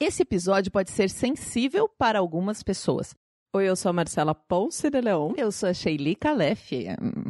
Esse episódio pode ser sensível para algumas pessoas. Oi, eu sou a Marcela Ponce de Leon. Eu sou a Sheili Calef.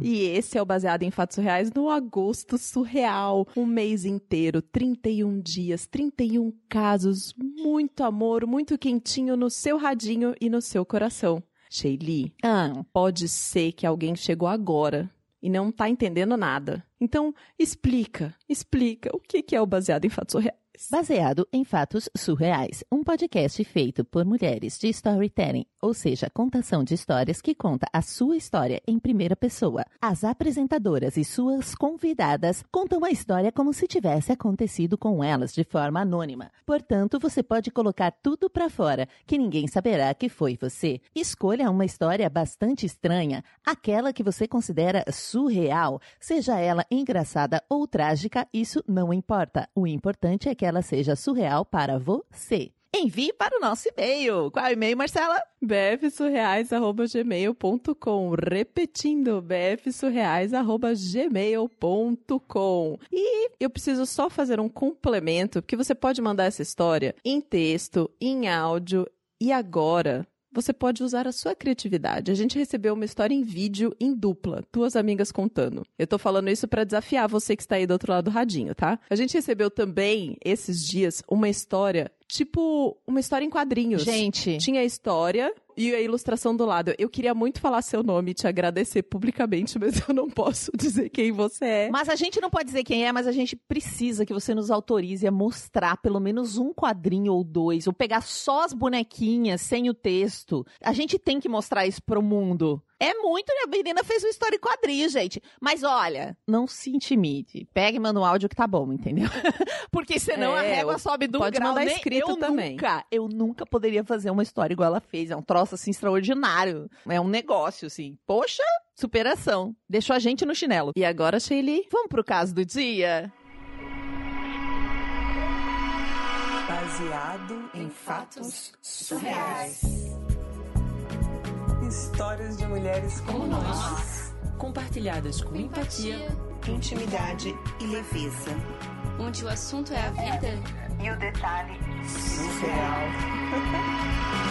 E esse é o Baseado em Fatos Reais no Agosto Surreal. Um mês inteiro, 31 dias, 31 casos, muito amor, muito quentinho no seu radinho e no seu coração. Sheili, Ah, pode ser que alguém chegou agora e não tá entendendo nada. Então, explica, explica o que que é o Baseado em Fatos Reais. Baseado em fatos surreais, um podcast feito por mulheres de storytelling, ou seja, contação de histórias que conta a sua história em primeira pessoa. As apresentadoras e suas convidadas contam a história como se tivesse acontecido com elas de forma anônima. Portanto, você pode colocar tudo pra fora, que ninguém saberá que foi você. Escolha uma história bastante estranha, aquela que você considera surreal, seja ela engraçada ou trágica, isso não importa. O importante é que ela seja surreal para você. Envie para o nosso e-mail. Qual é o e-mail, Marcela? bfsurreais.gmail.com Repetindo, bfsurreais.gmail.com E eu preciso só fazer um complemento, porque você pode mandar essa história em texto, em áudio e agora você pode usar a sua criatividade. A gente recebeu uma história em vídeo em dupla, duas amigas contando. Eu tô falando isso para desafiar você que está aí do outro lado do radinho, tá? A gente recebeu também esses dias uma história tipo uma história em quadrinhos. Gente, Tinha a história e a ilustração do lado. Eu queria muito falar seu nome e te agradecer publicamente, mas eu não posso dizer quem você é. Mas a gente não pode dizer quem é, mas a gente precisa que você nos autorize a mostrar pelo menos um quadrinho ou dois, ou pegar só as bonequinhas sem o texto. A gente tem que mostrar isso pro mundo. É muito, né? A menina fez uma história em quadrinho, gente. Mas olha, não se intimide. Pegue e manda um áudio que tá bom, entendeu? Porque senão a É, régua sobe do pode grau. mandar Nem- escrito eu também. Nunca, eu nunca poderia fazer uma história igual ela fez. É um troço, assim, extraordinário. É um negócio, assim. Poxa, superação. Deixou a gente no chinelo. E agora, Sheili? Vamos pro caso do dia? Baseado em fatos surreais. Histórias de mulheres como nós. compartilhadas com empatia, Intimidade e leveza. onde o assunto é a vida. E o detalhe surreal.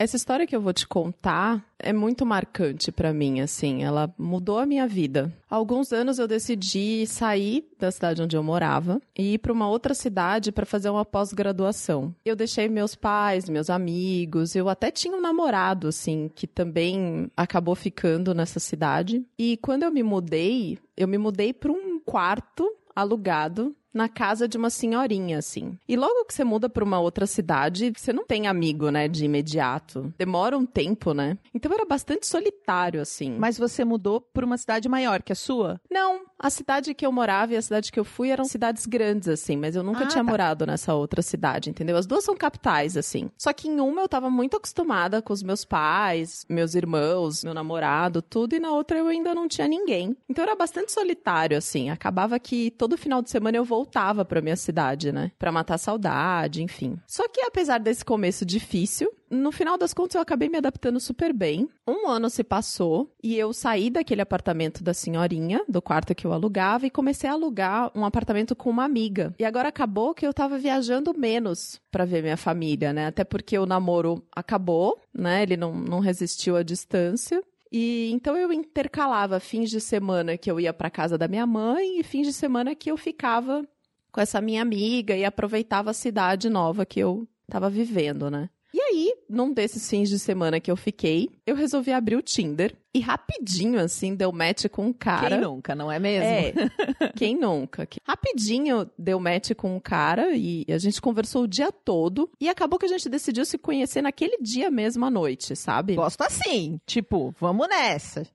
Essa história que eu vou te contar é muito marcante pra mim, assim, ela mudou a minha vida. Há alguns anos eu decidi sair da cidade onde eu morava e ir para uma outra cidade para fazer uma pós-graduação. Eu deixei meus pais, meus amigos, eu até tinha um namorado, assim, que também acabou ficando nessa cidade. E quando eu me mudei, eu me mudei para um quarto alugado na casa de uma senhorinha, assim. E logo que você muda pra uma outra cidade, você não tem amigo, né, de imediato. Demora um tempo, né? Então era bastante solitário, assim. Mas você mudou pra uma cidade maior que a sua? Não, a cidade que eu morava e a cidade que eu fui eram cidades grandes, assim, mas eu nunca Ah, tinha tá. morado nessa outra cidade, entendeu? As duas são capitais, assim. Só que em uma eu tava muito acostumada com os meus pais, meus irmãos, meu namorado, tudo, e na outra eu ainda não tinha ninguém. Então era bastante solitário, assim. Acabava que todo final de semana eu voltava pra minha cidade, né? Pra matar a saudade, enfim. Só que apesar desse começo difícil, no final das contas eu acabei me adaptando super bem. Um ano se passou e eu saí daquele apartamento da senhorinha, do quarto que eu alugava, e comecei a alugar um apartamento com uma amiga. E agora acabou que eu tava viajando menos pra ver minha família, né? Até porque o namoro acabou, né? Ele não, não resistiu à distância. E então eu intercalava fins de semana que eu ia pra casa da minha mãe e fins de semana que eu ficava com essa minha amiga e aproveitava a cidade nova que eu tava vivendo, né? Aí, num desses fins de semana que eu fiquei, eu resolvi abrir o Tinder e rapidinho, assim, deu match com um cara. Quem nunca, não é mesmo? É, quem nunca? Rapidinho deu match com um cara e a gente conversou o dia todo e acabou que a gente decidiu se conhecer naquele dia mesmo à noite, sabe? Gosto assim. Tipo, vamos nessa.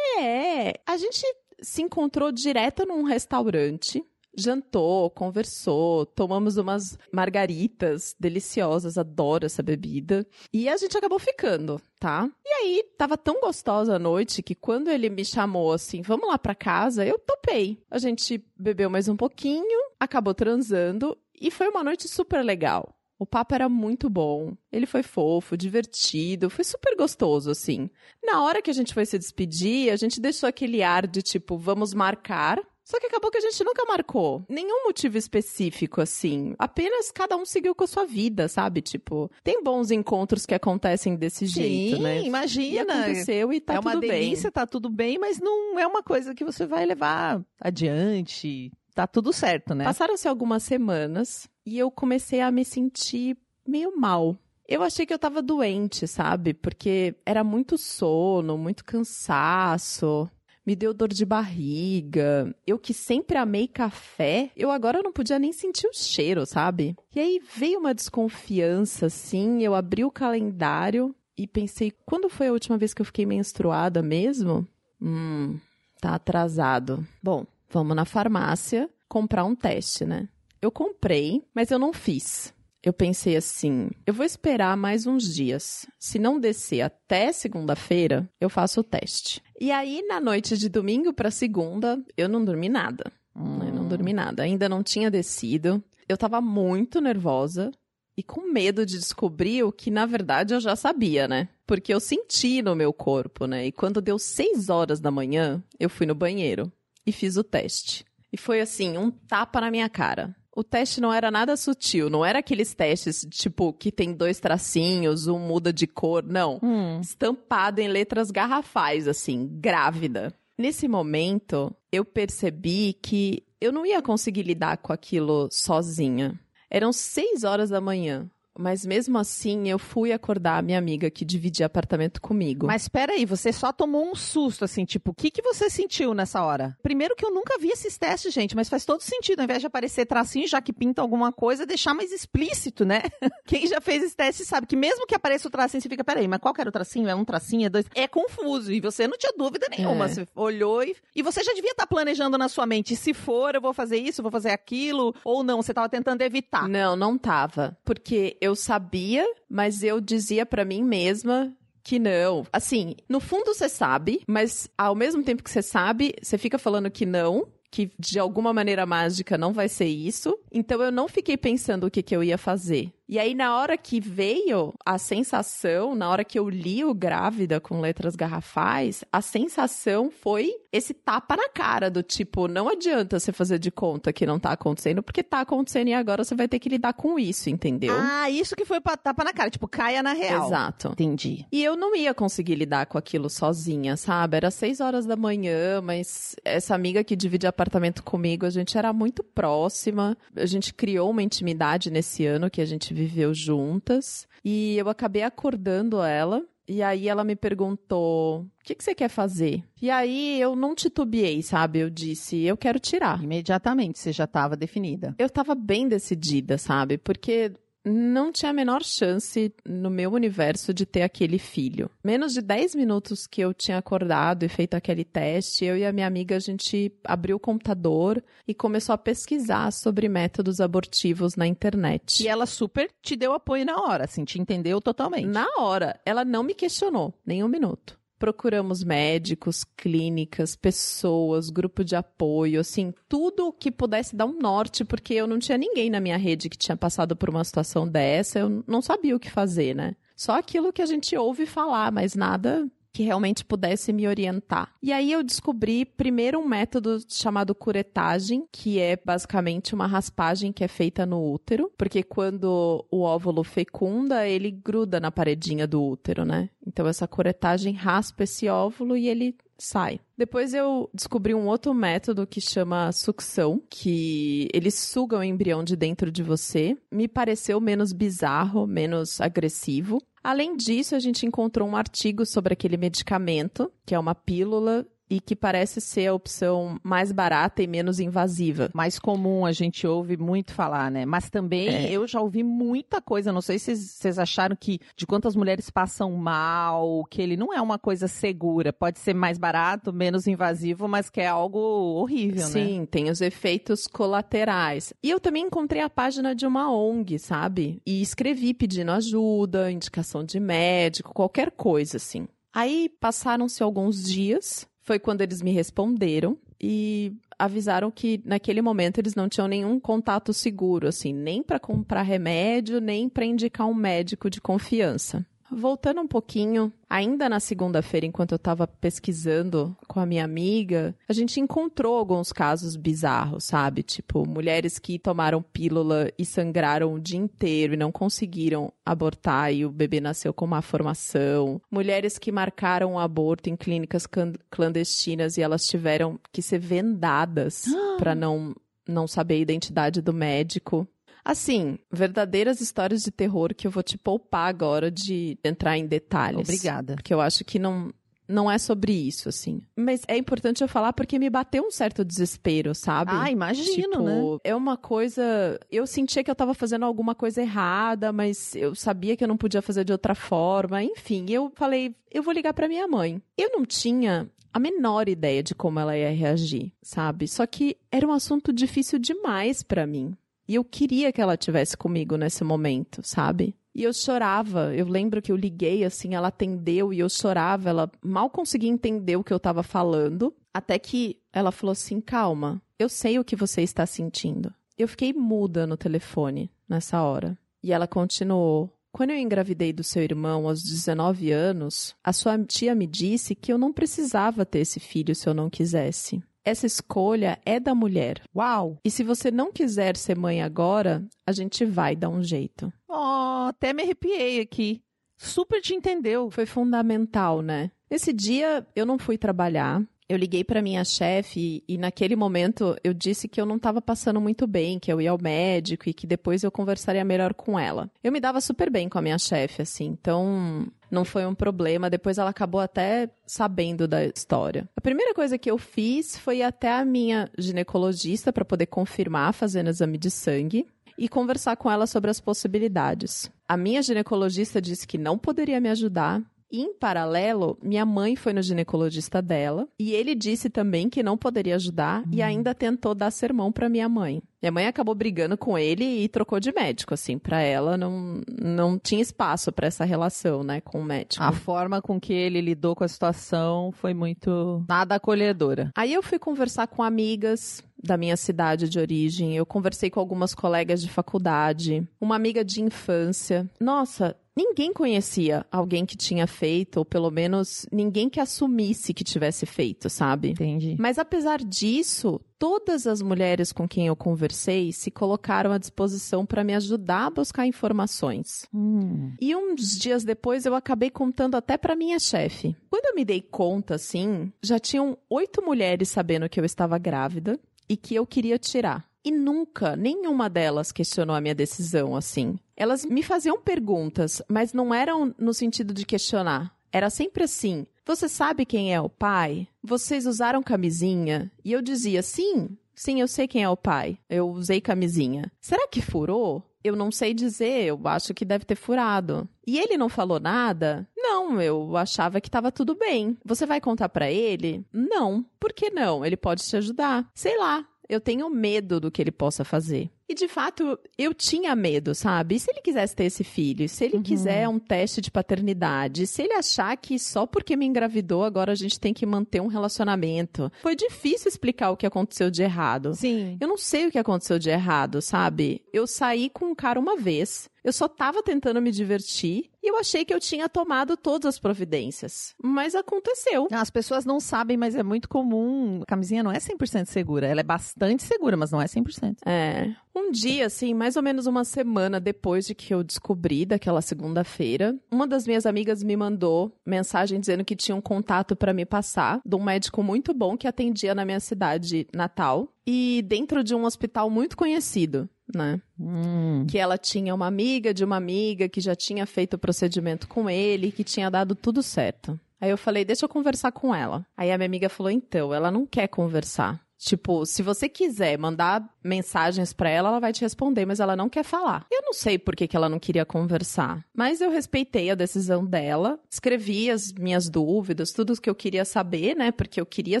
É, a gente se encontrou direto num restaurante, jantou, conversou, tomamos umas margaritas deliciosas, adoro essa bebida. E a gente acabou ficando, tá? E aí, tava tão gostosa a noite que quando ele me chamou assim, vamos lá pra casa, eu topei. A gente bebeu mais um pouquinho, acabou transando e foi uma noite super legal. O papo era muito bom. Ele foi fofo, divertido, foi super gostoso, assim. Na hora que a gente foi se despedir, a gente deixou aquele ar de tipo, vamos marcar, Só que acabou que a gente nunca marcou nenhum motivo específico, assim. Apenas cada um seguiu com a sua vida, sabe? Tipo, tem bons encontros que acontecem desse jeito, Sim, né? E imagina. aconteceu e tá é uma tudo bem. delícia, tá tudo bem, mas não é uma coisa que você vai levar adiante. Tá tudo certo, né? Passaram-se algumas semanas e eu comecei a me sentir meio mal. Eu achei que eu tava doente, sabe? Porque era muito sono, muito cansaço. Me deu dor de barriga. Eu que sempre amei café, eu agora não podia nem sentir o cheiro, sabe? E aí veio uma desconfiança, assim. Eu abri o calendário e pensei: quando foi a última vez que eu fiquei menstruada mesmo? Hum, tá atrasado. Bom, vamos na farmácia comprar um teste, né? Eu comprei, mas eu não fiz. Eu pensei assim: eu vou esperar mais uns dias. Se não descer até segunda-feira, eu faço o teste. E aí, na noite de domingo para segunda, eu não dormi nada. Eu não dormi nada. Ainda não tinha descido. Eu tava muito nervosa e com medo de descobrir o que, na verdade, eu já sabia, né? Porque eu senti no meu corpo, né? E quando deu seis horas da manhã, eu fui no banheiro e fiz o teste. E foi assim, um tapa na minha cara. O teste não era nada sutil, não era aqueles testes, tipo, que tem dois tracinhos, um muda de cor, não. Hum. Estampado em letras garrafais, assim, grávida. Nesse momento, eu percebi que eu não ia conseguir lidar com aquilo sozinha. Eram seis horas da manhã. Mas mesmo assim, eu fui acordar a minha amiga que dividia apartamento comigo. Mas espera aí, você só tomou um susto, assim, tipo, o que, que você sentiu nessa hora? Primeiro que eu nunca vi esses testes, gente, mas faz todo sentido, ao invés de aparecer tracinho, já que pinta alguma coisa, deixar mais explícito, né? Quem já fez esse teste sabe que mesmo que apareça o tracinho, você fica, peraí, mas qual que era o tracinho? É um tracinho, é dois? É confuso, e você não tinha dúvida nenhuma, É. você olhou e... E você já devia estar planejando na sua mente, se for, eu vou fazer isso, vou fazer aquilo, ou não, você tava tentando evitar. Não, não tava. Porque eu sabia, mas eu dizia pra mim mesma que não. Assim, no fundo você sabe, mas ao mesmo tempo que você sabe, você fica falando que não. Que de alguma maneira mágica não vai ser isso. Então eu não fiquei pensando o que, que eu ia fazer. E aí, na hora que veio a sensação, na hora que eu li o grávida com letras garrafais, a sensação foi esse tapa na cara do tipo, não adianta você fazer de conta que não tá acontecendo, porque tá acontecendo e agora você vai ter que lidar com isso, entendeu? Ah, isso que foi pra tapa na cara, tipo, caia na real. Exato. Entendi. E eu não ia conseguir lidar com aquilo sozinha, sabe? Era seis horas da manhã, mas essa amiga que divide apartamento comigo, a gente era muito próxima. A gente criou uma intimidade nesse ano que a gente viveu juntas. E eu acabei acordando ela. E aí ela me perguntou: o que, que você quer fazer? E aí eu não titubeei, sabe? Eu disse: eu quero tirar. Imediatamente, você já estava definida. Eu tava bem decidida, sabe? Porque não tinha a menor chance no meu universo de ter aquele filho. Menos de 10 minutos que eu tinha acordado e feito aquele teste, eu e a minha amiga, a gente abriu o computador e começou a pesquisar sobre métodos abortivos na internet. E ela super te deu apoio na hora, assim, te entendeu totalmente. Na hora, ela não me questionou, nem um minuto. Procuramos médicos, clínicas, pessoas, grupo de apoio, assim, tudo que pudesse dar um norte, porque eu não tinha ninguém na minha rede que tinha passado por uma situação dessa, eu não sabia o que fazer, né? Só aquilo que a gente ouve falar, mas nada que realmente pudesse me orientar. E aí eu descobri primeiro um método chamado curetagem, que é basicamente uma raspagem que é feita no útero, porque quando o óvulo fecunda, ele gruda na paredinha do útero, né? Então essa curetagem raspa esse óvulo e ele sai. Depois eu descobri um outro método que chama sucção, que eles sugam o embrião de dentro de você. Me pareceu menos bizarro, menos agressivo. Além disso, a gente encontrou um artigo sobre aquele medicamento, que é uma pílula e que parece ser a opção mais barata e menos invasiva. Mais comum, a gente ouve muito falar, né? Mas também É. eu já ouvi muita coisa. Não sei se vocês- acharam que de quantas mulheres passam mal, que ele não é uma coisa segura. Pode ser mais barato, menos invasivo, mas que é algo horrível, né? Sim, tem os efeitos colaterais. E eu também encontrei a página de uma ONG, sabe? E escrevi pedindo ajuda, indicação de médico, qualquer coisa assim. Aí passaram-se alguns dias, foi quando eles me responderam e avisaram que naquele momento eles não tinham nenhum contato seguro, assim, nem para comprar remédio, nem para indicar um médico de confiança. Voltando um pouquinho, ainda na segunda-feira, enquanto eu tava pesquisando com a minha amiga, a gente encontrou alguns casos bizarros, sabe? Tipo, mulheres que tomaram pílula e sangraram o dia inteiro e não conseguiram abortar e o bebê nasceu com má formação. Mulheres que marcaram o aborto em clínicas clandestinas e elas tiveram que ser vendadas pra não não saber a identidade do médico. Assim, verdadeiras histórias de terror que eu vou te poupar agora de entrar em detalhes. Obrigada. Porque eu acho que não, não é sobre isso, assim. Mas é importante eu falar porque me bateu um certo desespero, sabe? Ah, imagino, tipo, né? é uma coisa. Eu sentia que eu tava fazendo alguma coisa errada, mas eu sabia que eu não podia fazer de outra forma. Enfim, eu falei, eu vou ligar pra minha mãe. Eu não tinha a menor ideia de como ela ia reagir, sabe? Só que era um assunto difícil demais pra mim. E eu queria que ela tivesse comigo nesse momento, sabe? E eu chorava. Eu lembro que eu liguei assim, ela atendeu e eu chorava. Ela mal conseguia entender o que eu tava falando. Até que ela falou assim: calma, eu sei o que você está sentindo. Eu fiquei muda no telefone nessa hora. E ela continuou. Quando eu engravidei do seu irmão aos 19 anos, a sua tia me disse que eu não precisava ter esse filho se eu não quisesse. Essa escolha é da mulher. Uau! E se você não quiser ser mãe agora, a gente vai dar um jeito. Oh, até me arrepiei aqui. Super te entendeu. Foi fundamental, né? Nesse dia eu não fui trabalhar. Eu liguei para minha chefe e, e naquele momento eu disse que eu não estava passando muito bem, que eu ia ao médico e que depois eu conversaria melhor com ela. Eu me dava super bem com a minha chefe, assim, então não foi um problema. Depois ela acabou até sabendo da história. A primeira coisa que eu fiz foi ir até a minha ginecologista para poder confirmar fazendo exame de sangue e conversar com ela sobre as possibilidades. A minha ginecologista disse que não poderia me ajudar. Em paralelo, minha mãe foi no ginecologista dela e ele disse também que não poderia ajudar e ainda tentou dar sermão para minha mãe. Minha mãe acabou brigando com ele e trocou de médico, assim, para ela não, não tinha espaço para essa relação, né, com o médico. A forma com que ele lidou com a situação foi muito nada acolhedora. Aí eu fui conversar com amigas da minha cidade de origem, eu conversei com algumas colegas de faculdade, uma amiga de infância. Nossa, ninguém conhecia alguém que tinha feito, ou pelo menos ninguém que assumisse que tivesse feito, sabe? Entendi. Mas apesar disso, todas as mulheres com quem eu conversei se colocaram à disposição para me ajudar a buscar informações. Hum. E uns dias depois eu acabei contando até para minha chefe. Quando eu me dei conta, assim, já tinham oito mulheres sabendo que eu estava grávida e que eu queria tirar. E nunca, nenhuma delas questionou a minha decisão, assim. Elas me faziam perguntas, mas não eram no sentido de questionar. Era sempre assim: Você sabe quem é o pai? Vocês usaram camisinha? E eu dizia: Sim, sim, eu sei quem é o pai. Eu usei camisinha. Será que furou? Eu não sei dizer, eu acho que deve ter furado. E ele não falou nada? Não, eu achava que estava tudo bem. Você vai contar pra ele? Não. Por que não? Ele pode te ajudar. Sei lá. Eu tenho medo do que ele possa fazer. E de fato, eu tinha medo, sabe? E se ele quisesse ter esse filho? Se ele quiser um teste de paternidade? Se ele achar que só porque me engravidou agora a gente tem que manter um relacionamento? Foi difícil explicar o que aconteceu de errado. Sim. Eu não sei o que aconteceu de errado, sabe? Eu saí com um cara uma vez. Eu só tava tentando me divertir e eu achei que eu tinha tomado todas as providências. Mas aconteceu. As pessoas não sabem, mas é muito comum. A camisinha não é 100% segura. Ela é bastante segura, mas não é 100%. É. Um dia, assim, mais ou menos uma semana depois de que eu descobri daquela segunda-feira, uma das minhas amigas me mandou mensagem dizendo que tinha um contato para me passar de um médico muito bom que atendia na minha cidade natal e dentro de um hospital muito conhecido, né? Hum. que ela tinha uma amiga de uma amiga que já tinha feito o procedimento com ele, que tinha dado tudo certo. Aí eu falei, deixa eu conversar com ela. Aí a minha amiga falou, então, ela não quer conversar. Tipo, se você quiser mandar mensagens pra ela, ela vai te responder, mas ela não quer falar. Eu não sei por que, que ela não queria conversar, mas eu respeitei a decisão dela, escrevi as minhas dúvidas, tudo que eu queria saber, né? Porque eu queria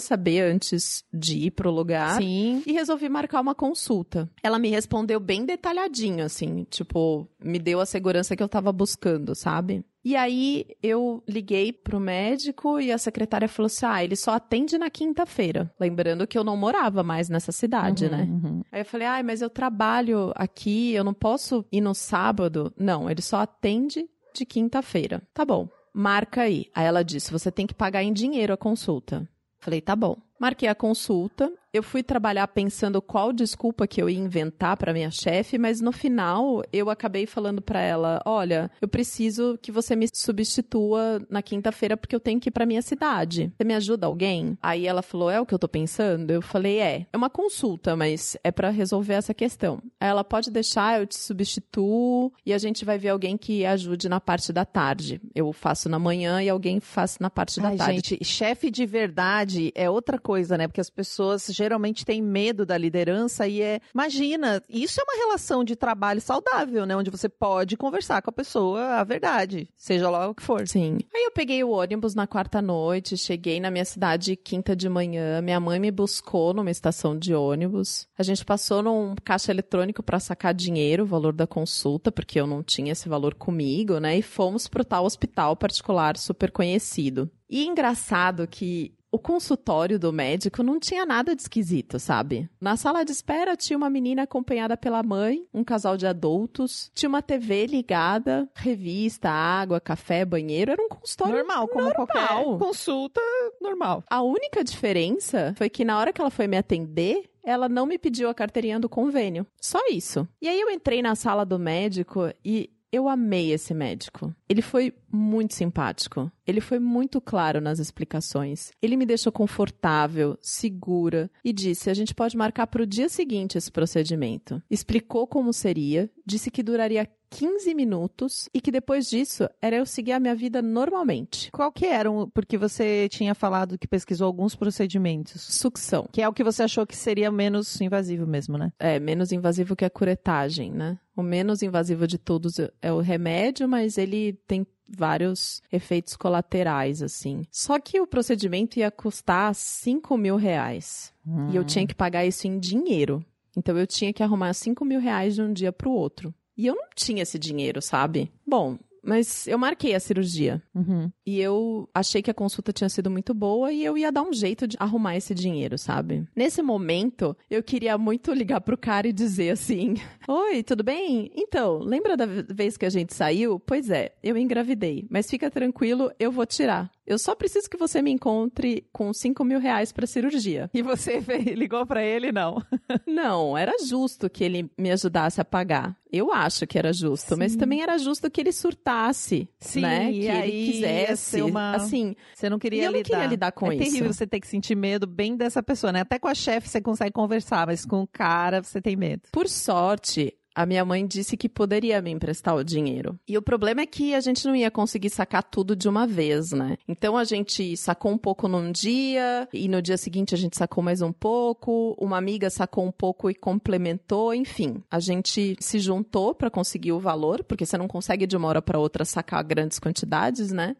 saber antes de ir pro lugar Sim. e resolvi marcar uma consulta. Ela me respondeu bem detalhadinho, assim, tipo, me deu a segurança que eu tava buscando, sabe? E aí eu liguei pro médico e a secretária falou assim: ah, ele só atende na quinta-feira. Lembrando que eu não morava mais nessa cidade, Uhum, né? uhum. Aí eu falei, ai, mas eu trabalho aqui, eu não posso ir no sábado. Não, ele só atende de quinta-feira. Tá bom, marca aí. Aí ela disse: você tem que pagar em dinheiro a consulta. Falei, tá bom. Marquei a consulta. Eu fui trabalhar pensando qual desculpa que eu ia inventar para minha chefe, mas no final eu acabei falando para ela: "Olha, eu preciso que você me substitua na quinta-feira porque eu tenho que ir para minha cidade. Você me ajuda alguém?" Aí ela falou: "É o que eu tô pensando?" Eu falei: "É. É uma consulta, mas é para resolver essa questão." Aí ela pode deixar, eu te substituo e a gente vai ver alguém que ajude na parte da tarde. Eu faço na manhã e alguém faz na parte da Ai, tarde. gente, chefe de verdade é outra coisa, né? Porque as pessoas geralmente têm medo da liderança e é. Imagina, isso é uma relação de trabalho saudável, né? Onde você pode conversar com a pessoa a verdade, seja lá o que for. Sim. Aí eu peguei o ônibus na quarta noite, cheguei na minha cidade quinta de manhã. Minha mãe me buscou numa estação de ônibus. A gente passou num caixa eletrônico para sacar dinheiro, o valor da consulta, porque eu não tinha esse valor comigo, né? E fomos pro tal hospital particular super conhecido. E engraçado que o consultório do médico não tinha nada de esquisito, sabe? Na sala de espera tinha uma menina acompanhada pela mãe, um casal de adultos, tinha uma TV ligada, revista, água, café, banheiro, era um consultório Normal, como normal. qualquer consulta normal. A única diferença foi que na hora que ela foi me atender, ela não me pediu a carteirinha do convênio. Só isso. E aí eu entrei na sala do médico e eu amei esse médico. Ele foi muito simpático. Ele foi muito claro nas explicações. Ele me deixou confortável, segura e disse: a gente pode marcar para o dia seguinte esse procedimento. Explicou como seria, disse que duraria 15 minutos e que depois disso era eu seguir a minha vida normalmente. Qual que eram? Porque você tinha falado que pesquisou alguns procedimentos. Sucção. Que é o que você achou que seria menos invasivo mesmo, né? É, menos invasivo que a curetagem, né? O menos invasivo de todos é o remédio, mas ele tem vários efeitos colaterais, assim. Só que o procedimento ia custar 5 mil reais. E eu tinha que pagar isso em dinheiro. Então eu tinha que arrumar 5 mil reais de um dia pro outro. E eu não tinha esse dinheiro, sabe? Bom, mas eu marquei a cirurgia. Uhum. E eu achei que a consulta tinha sido muito boa e eu ia dar um jeito de arrumar esse dinheiro, sabe? Nesse momento, eu queria muito ligar pro cara e dizer assim: Oi, tudo bem? Então, lembra da vez que a gente saiu? Pois é, eu engravidei, mas fica tranquilo, eu vou tirar. Eu só preciso que você me encontre com 5 mil reais pra cirurgia. E você ligou pra ele, não? Não, era justo que ele me ajudasse a pagar. Eu acho que era justo, mas também era justo que ele surtasse, Sim, né? Que ele quisesse, uma- assim, Você não queria E eu não lidar. queria lidar com é isso. terrível você ter que sentir medo bem dessa pessoa, né? Até com a chefe você consegue conversar, mas com o cara você tem medo. Por sorte, a minha mãe disse que poderia me emprestar o dinheiro. E o problema é que a gente não ia conseguir sacar tudo de uma vez, né? Então a gente sacou um pouco num dia, e no dia seguinte a gente sacou mais um pouco, uma amiga sacou um pouco e complementou, enfim. A gente se juntou para conseguir o valor, porque você não consegue de uma hora para outra sacar grandes quantidades, né?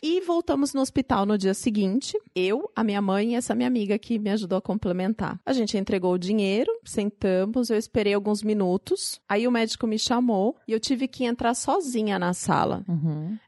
E voltamos no hospital no dia seguinte, eu, a minha mãe e essa minha amiga que me ajudou a complementar. A gente entregou o dinheiro, sentamos, eu esperei alguns minutos, aí o médico me chamou e eu tive que entrar sozinha na sala.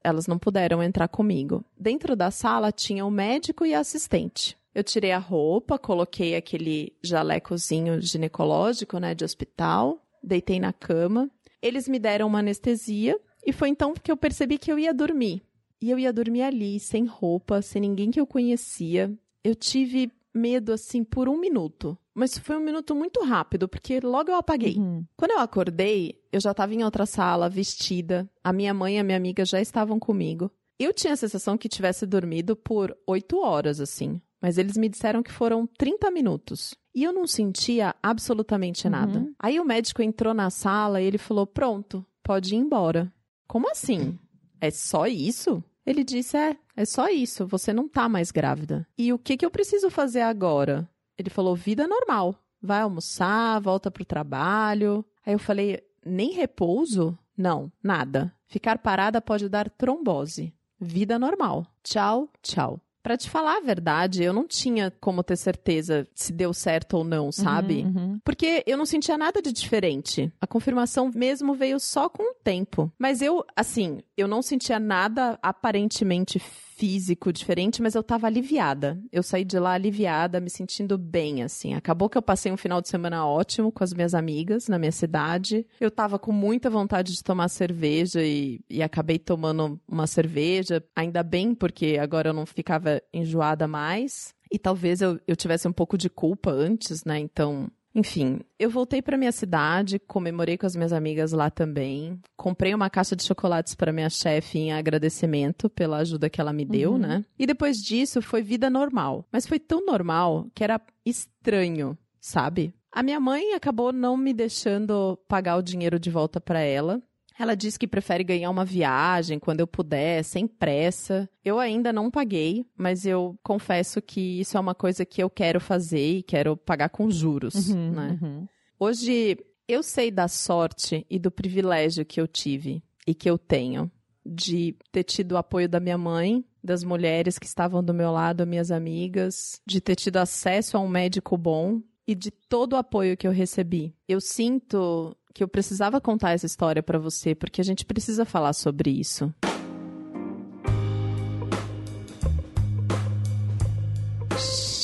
Elas não puderam entrar comigo. Dentro da sala tinha o médico e a assistente. Eu tirei a roupa, coloquei aquele jalecozinho ginecológico, né, de hospital, deitei na cama. Eles me deram uma anestesia e foi então que eu percebi que eu ia dormir. E eu ia dormir ali, sem roupa, sem ninguém que eu conhecia. Eu tive medo, assim, por um minuto. Mas foi um minuto muito rápido, porque logo eu apaguei. Quando eu acordei, eu já estava em outra sala, vestida. A minha mãe e a minha amiga já estavam comigo. Eu tinha a sensação que tivesse dormido por oito horas, assim. Mas eles me disseram que foram 30 minutos. E eu não sentia absolutamente nada. Aí o médico entrou na sala e ele falou: Pronto, pode ir embora. Como assim? É só isso? Ele disse: É, é só isso. Você não tá mais grávida. E o que, que eu preciso fazer agora? Ele falou: Vida normal. Vai almoçar, volta pro trabalho. Aí eu falei: Nem repouso? Não, nada. Ficar parada pode dar trombose. Vida normal. Tchau, tchau. Pra te falar a verdade, eu não tinha como ter certeza se deu certo ou não, sabe? Porque eu não sentia nada de diferente. A confirmação mesmo veio só com o tempo. Mas eu, assim, eu não sentia nada aparentemente físico diferente, mas eu tava aliviada. Eu saí de lá aliviada, me sentindo bem, assim. Acabou que eu passei um final de semana ótimo com as minhas amigas na minha cidade. Eu tava com muita vontade de tomar cerveja e, e acabei tomando uma cerveja. Ainda bem, porque agora eu não ficava enjoada mais. E talvez eu, eu tivesse um pouco de culpa antes, né? Então, enfim, eu voltei para minha cidade, comemorei com as minhas amigas lá também. Comprei uma caixa de chocolates para minha chefe em agradecimento pela ajuda que ela me deu, Uhum. né? E depois disso foi vida normal. Mas foi tão normal que era estranho, sabe? A minha mãe acabou não me deixando pagar o dinheiro de volta para ela. Ela disse que prefere ganhar uma viagem quando eu puder, sem pressa. Eu ainda não paguei, mas eu confesso que isso é uma coisa que eu quero fazer e quero pagar com juros, Uhum, né? uhum. Hoje eu sei da sorte e do privilégio que eu tive e que eu tenho de ter tido o apoio da minha mãe, das mulheres que estavam do meu lado, minhas amigas, de ter tido acesso a um médico bom e de todo o apoio que eu recebi. Eu sinto que eu precisava contar essa história pra você porque a gente precisa falar sobre isso.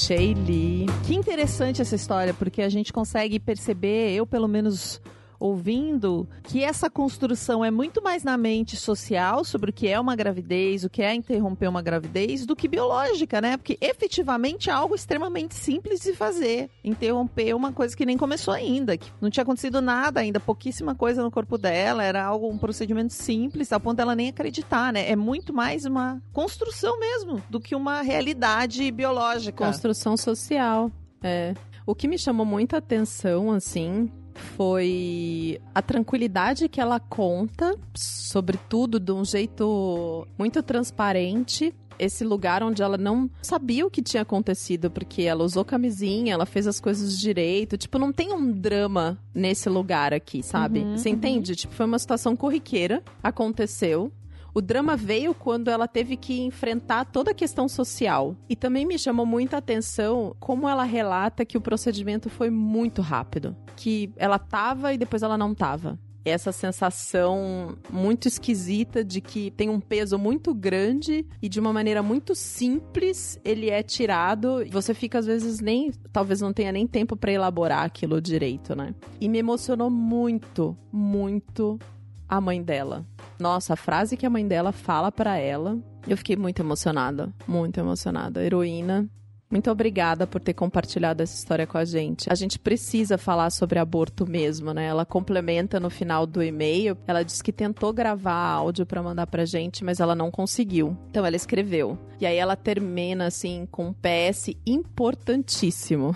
Shaylee. Que interessante essa história, porque a gente consegue perceber, eu pelo menos ouvindo, que essa construção é muito mais na mente social sobre o que é uma gravidez, o que é interromper uma gravidez, do que biológica, né? Porque efetivamente é algo extremamente simples de fazer. Interromper uma coisa que nem começou ainda, que não tinha acontecido nada ainda, pouquíssima coisa no corpo dela, era algo, um procedimento simples, ao ponto dela nem acreditar, né? É muito mais uma construção mesmo do que uma realidade biológica. Construção social. É. O que me chamou muita atenção, assim, foi a tranquilidade que ela conta, sobretudo de um jeito muito transparente. Esse lugar onde ela não sabia o que tinha acontecido, porque ela usou camisinha, ela fez as coisas direito. Tipo, não tem um drama nesse lugar aqui, sabe? Uhum, Você entende? Tipo, foi uma situação corriqueira, aconteceu. O drama veio quando ela teve que enfrentar toda a questão social. E também me chamou muita atenção como ela relata que o procedimento foi muito rápido. Que ela tava e depois ela não tava. Essa sensação muito esquisita de que tem um peso muito grande e de uma maneira muito simples ele é tirado. Você fica, às vezes, nem. Talvez não tenha nem tempo para elaborar aquilo direito, né? E me emocionou muito, muito a mãe dela. Nossa, a frase que a mãe dela fala pra ela, eu fiquei muito emocionada, muito emocionada. Heroína, muito obrigada por ter compartilhado essa história com a gente. A gente precisa falar sobre aborto mesmo, né? Ela complementa no final do e-mail. Ela diz que tentou gravar áudio pra mandar pra gente, mas ela não conseguiu. Então ela escreveu. E aí ela termina assim com um PS importantíssimo.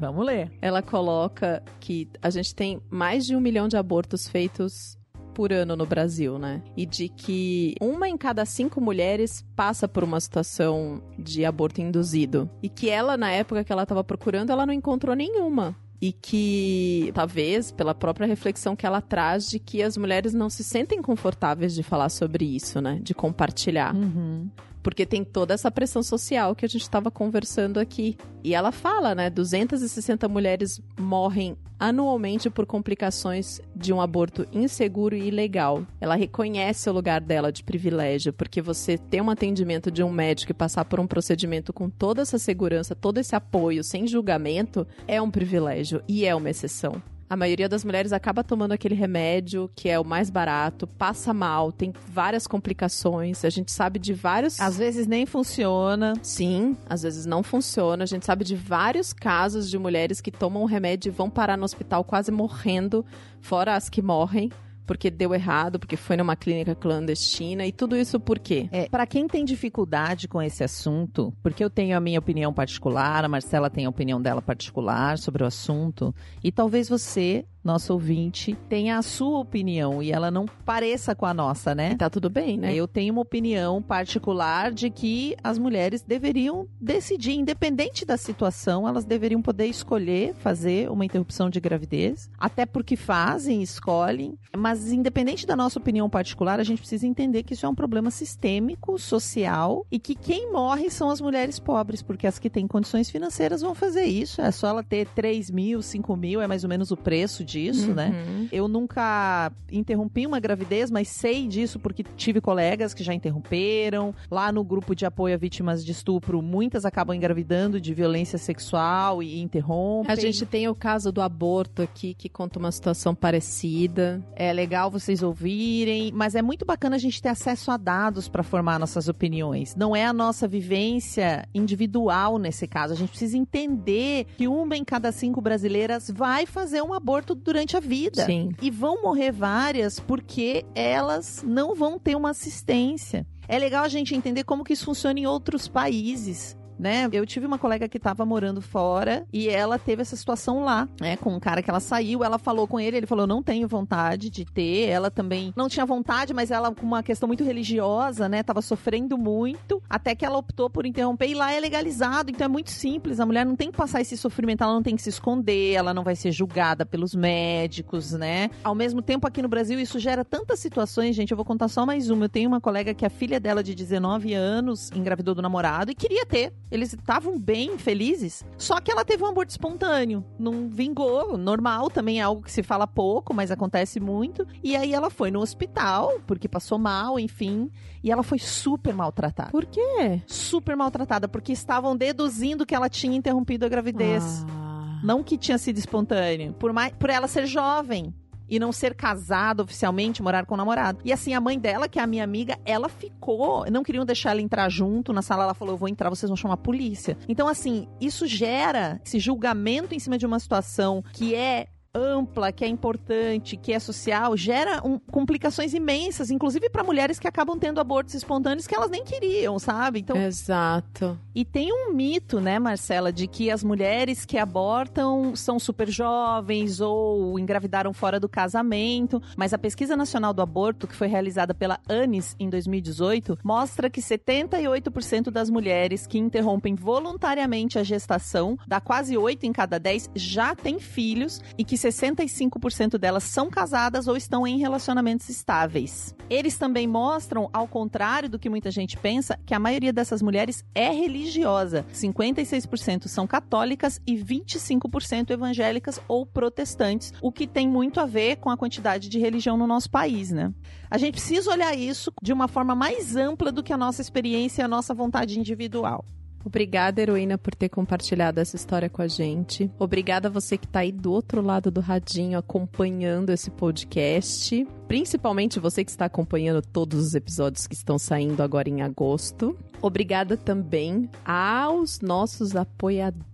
Vamos ler. Ela coloca que a gente tem mais de um milhão de abortos feitos por ano no Brasil, né? E de que uma em cada cinco mulheres passa por uma situação de aborto induzido. E que ela, na época que ela estava procurando, ela não encontrou nenhuma. E que, talvez, pela própria reflexão que ela traz, de que as mulheres não se sentem confortáveis de falar sobre isso, né? De compartilhar Uhum. Porque tem toda essa pressão social que a gente estava conversando aqui. E ela fala, né, 260 mulheres morrem anualmente por complicações de um aborto inseguro e ilegal. Ela reconhece o lugar dela de privilégio, porque você ter um atendimento de um médico e passar por um procedimento com toda essa segurança, todo esse apoio, sem julgamento, é um privilégio e é uma exceção. A maioria das mulheres acaba tomando aquele remédio que é o mais barato, passa mal, tem várias complicações. A gente sabe de vários. Às vezes nem funciona. Sim, às vezes não funciona. A gente sabe de vários casos de mulheres que tomam o remédio e vão parar no hospital quase morrendo, fora as que morrem. Porque deu errado, porque foi numa clínica clandestina e tudo isso por quê? É, para quem tem dificuldade com esse assunto, porque eu tenho a minha opinião particular, a Marcela tem a opinião dela particular sobre o assunto, e talvez você, nosso ouvinte, tenha a sua opinião e ela não pareça com a nossa, né? E tá tudo bem, né? Eu tenho uma opinião particular de que as mulheres deveriam decidir, independente da situação, elas deveriam poder escolher fazer uma interrupção de gravidez, até porque fazem, escolhem, mas independente da nossa opinião particular, a gente precisa entender que isso é um problema sistêmico, social, e que quem morre são as mulheres pobres, porque as que têm condições financeiras vão fazer isso. É só ela ter 3 mil, 5 mil, é mais ou menos o preço disso, né? Uhum. Eu nunca interrompi uma gravidez, mas sei disso porque tive colegas que já interromperam. Lá no grupo de apoio a vítimas de estupro, muitas acabam engravidando de violência sexual e interrompem. A gente tem o caso do aborto aqui, que conta uma situação parecida. É legal vocês ouvirem, mas é muito bacana a gente ter acesso a dados para formar nossas opiniões. Não é a nossa vivência individual nesse caso. A gente precisa entender que uma em cada cinco brasileiras vai fazer um aborto durante a vida. Sim. E vão morrer várias porque elas não vão ter uma assistência. É legal a gente entender como que isso funciona em outros países. Né? Eu tive uma colega que estava morando fora e ela teve essa situação lá, né? Com um cara que ela saiu, ela falou com ele, ele falou: "Não tenho vontade de ter". Ela também não tinha vontade, mas ela com uma questão muito religiosa, né, tava sofrendo muito, até que ela optou por interromper e lá é legalizado, então é muito simples. A mulher não tem que passar esse sofrimento, ela não tem que se esconder, ela não vai ser julgada pelos médicos, né? Ao mesmo tempo aqui no Brasil isso gera tantas situações, gente, eu vou contar só mais uma. Eu tenho uma colega que a filha dela de 19 anos engravidou do namorado e queria ter. Eles estavam bem felizes, só que ela teve um aborto espontâneo. Não vingou, normal, também é algo que se fala pouco, mas acontece muito. E aí ela foi no hospital, porque passou mal, enfim. E ela foi super maltratada. Por quê? Super maltratada, porque estavam deduzindo que ela tinha interrompido a gravidez. Ah. Não que tinha sido espontâneo. Por, mais, por ela ser jovem e não ser casada oficialmente, morar com o namorado. E assim, a mãe dela, que é a minha amiga, ela ficou. Não queriam deixar ela entrar junto na sala. Ela falou: Eu vou entrar, vocês vão chamar a polícia. Então, assim, isso gera esse julgamento em cima de uma situação que é ampla, que é importante, que é social, gera um- complicações imensas, inclusive para mulheres que acabam tendo abortos espontâneos que elas nem queriam, sabe? Então, Exato. e tem um mito, né, Marcela, de que as mulheres que abortam são super jovens ou engravidaram fora do casamento. Mas a Pesquisa Nacional do Aborto, que foi realizada pela ANIS em 2018, mostra que 78% das mulheres que interrompem voluntariamente a gestação, dá quase 8 em cada 10, já têm filhos e que 65% delas são casadas ou estão em relacionamentos estáveis. Eles também mostram, ao contrário do que muita gente pensa, que a maioria dessas mulheres é religiosa. 56% são católicas e 25% evangélicas ou protestantes, o que tem muito a ver com a quantidade de religião no nosso país, né? A gente precisa olhar isso de uma forma mais ampla do que a nossa experiência e a nossa vontade individual. Obrigada, heroína, por ter compartilhado essa história com a gente. Obrigada a você que tá aí do outro lado do radinho acompanhando esse podcast. Principalmente você que está acompanhando todos os episódios que estão saindo agora em agosto. Obrigada também aos nossos apoiadores.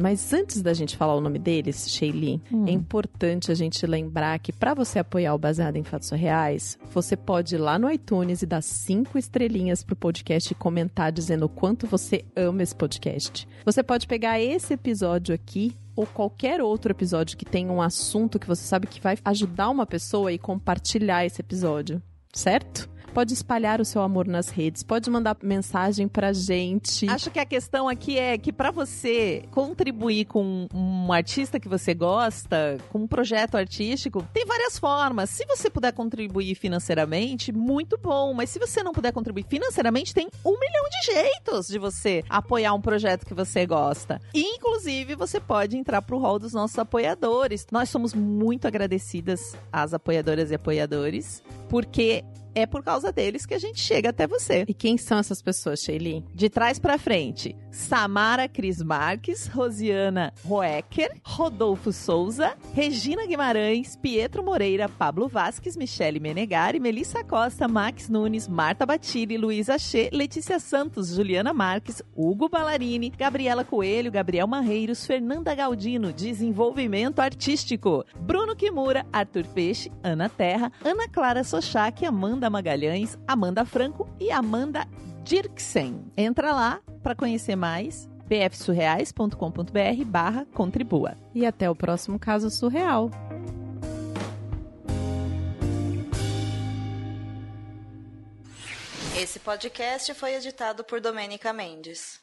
Mas antes da gente falar o nome deles, Sheili, Hum. é importante a gente lembrar que para você apoiar o Baseado em Fatos Reais, você pode ir lá no iTunes e dar cinco estrelinhas pro podcast e comentar dizendo o quanto você ama esse podcast. Você pode pegar esse episódio aqui ou qualquer outro episódio que tenha um assunto que você sabe que vai ajudar uma pessoa e compartilhar esse episódio, certo? Pode espalhar o seu amor nas redes, pode mandar mensagem pra gente. Acho que a questão aqui é que para você contribuir com um artista que você gosta, com um projeto artístico, tem várias formas. Se você puder contribuir financeiramente, muito bom. Mas se você não puder contribuir financeiramente, tem um milhão de jeitos de você apoiar um projeto que você gosta. E, inclusive, você pode entrar pro hall dos nossos apoiadores. Nós somos muito agradecidas às apoiadoras e apoiadores, porque é por causa deles que a gente chega até você. E quem são essas pessoas, Sheili? De trás pra frente, Samara Cris Marques, Rosiana Roecker, Rodolfo Souza, Regina Guimarães, Pietro Moreira, Pablo Vasques, Michele Menegari, Melissa Costa, Max Nunes, Marta Batilli, Luísa Che, Letícia Santos, Juliana Marques, Hugo Ballarini, Gabriela Coelho, Gabriel Marreiros, Fernanda Galdino, Desenvolvimento Artístico, Bruno Kimura, Arthur Peixe, Ana Terra, Ana Clara Sochak, Amanda Magalhães, Amanda Franco e Amanda Dirksen. Entra lá para conhecer mais bfsurreais.com.br barra contribua. E até o próximo caso surreal. Esse podcast foi editado por Domênica Mendes.